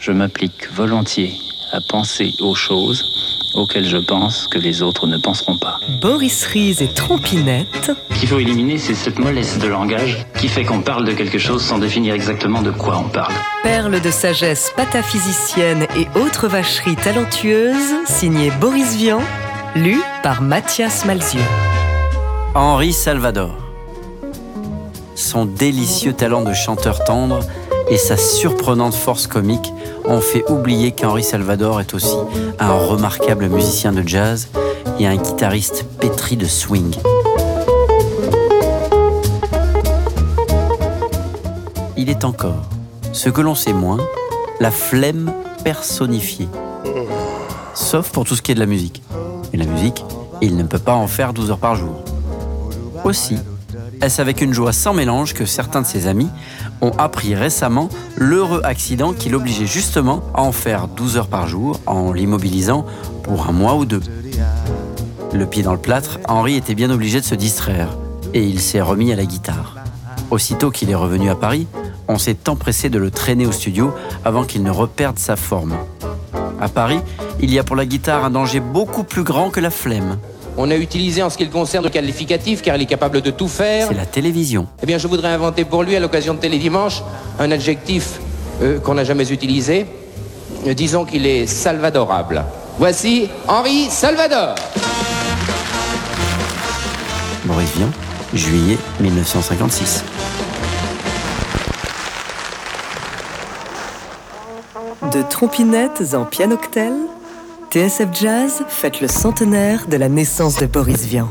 Je m'applique volontiers à penser aux choses auxquelles je pense que les autres ne penseront pas. Boris Ries et Trompinette. Ce qu'il faut éliminer, c'est cette mollesse de langage qui fait qu'on parle de quelque chose sans définir exactement de quoi on parle. Perle de sagesse pataphysicienne et autres vacheries talentueuses, signé Boris Vian, lu par Mathias Malzieu. Henri Salvador. Son délicieux talent de chanteur tendre et sa surprenante force comique ont fait oublier qu'Henri Salvador est aussi un remarquable musicien de jazz et un guitariste pétri de swing. Il est encore, ce que l'on sait moins, la flemme personnifiée. Sauf pour tout ce qui est de la musique. Et la musique, il ne peut pas en faire 12 heures par jour. Aussi, est-ce avec une joie sans mélange que certains de ses amis ont appris récemment l'heureux accident qui l'obligeait justement à en faire 12 heures par jour en l'immobilisant pour un mois ou deux? Le pied dans le plâtre, Henri était bien obligé de se distraire et il s'est remis à la guitare. Aussitôt qu'il est revenu à Paris, on s'est empressé de le traîner au studio avant qu'il ne reperde sa forme. À Paris, il y a pour la guitare un danger beaucoup plus grand que la flemme. On a utilisé en ce qui le concerne le qualificatif car il est capable de tout faire. C'est la télévision. Eh bien, je voudrais inventer pour lui, à l'occasion de Télédimanche, un adjectif euh, qu'on n'a jamais utilisé. Euh, disons qu'il est salvadorable. Voici Henri Salvador. Maurice Vian, juillet 1956. De trompinettes en pianoctel, TSF Jazz fête le centenaire de la naissance de Boris Vian.